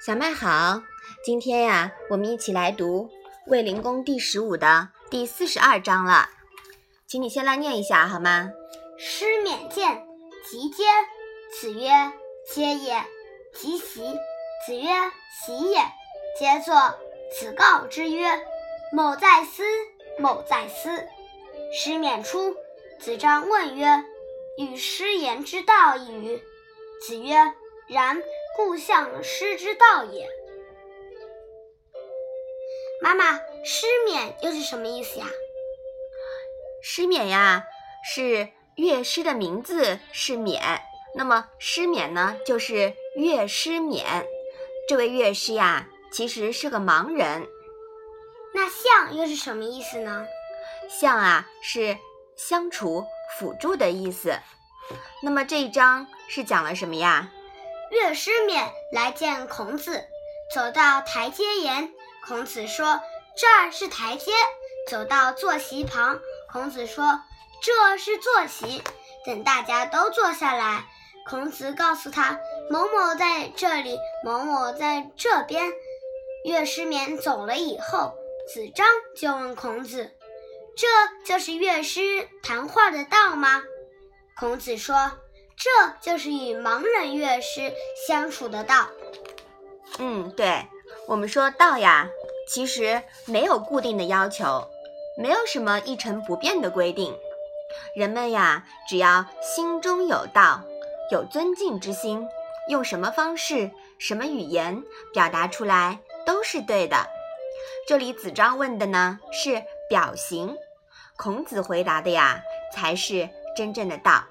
小麦好，今天呀，我们一起来读《卫灵公》第十五的第四十二章了，请你先来念一下好吗？师勉见，即接。子曰：“接也。”即习。子曰：“习也。”皆作。子告之曰：“某在斯，某在斯。”师勉出。子张问曰：“与师言之道矣？”子曰：“然。”故相师之道也。妈妈，师勉又是什么意思呀？师勉呀，是乐师的名字是勉，那么师勉呢，就是乐师勉。这位乐师呀，其实是个盲人。那相又是什么意思呢？相啊，是相处、辅助的意思。那么这一章是讲了什么呀？乐师勉来见孔子，走到台阶沿，孔子说：“这儿是台阶。”走到坐席旁，孔子说：“这是坐席。”等大家都坐下来，孔子告诉他：“某某在这里，某某在这边。”乐师勉走了以后，子张就问孔子：“这就是乐师谈话的道吗？”孔子说。这就是与盲人乐师相处的道。嗯，对，我们说道呀，其实没有固定的要求，没有什么一成不变的规定。人们呀，只要心中有道，有尊敬之心，用什么方式、什么语言表达出来都是对的。这里子张问的呢是表行，孔子回答的呀才是真正的道。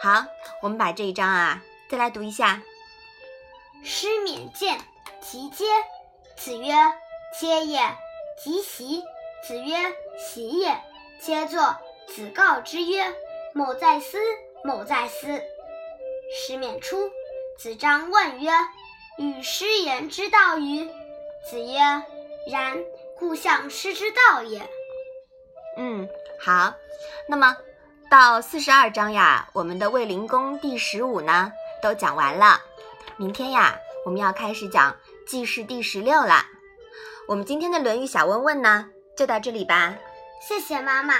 好，我们把这一章啊再来读一下。师勉见，其接。子曰：接也。及习。子曰：习也。皆作。子告之曰：某在斯，某在斯。师勉出。子张问曰：与师言之道与？子曰：然。故向师之道也。嗯，好。那么。到四十二章呀，我们的卫灵公第十五呢都讲完了。明天呀，我们要开始讲记事第十六了。我们今天的《论语》小问问呢，就到这里吧。谢谢妈妈。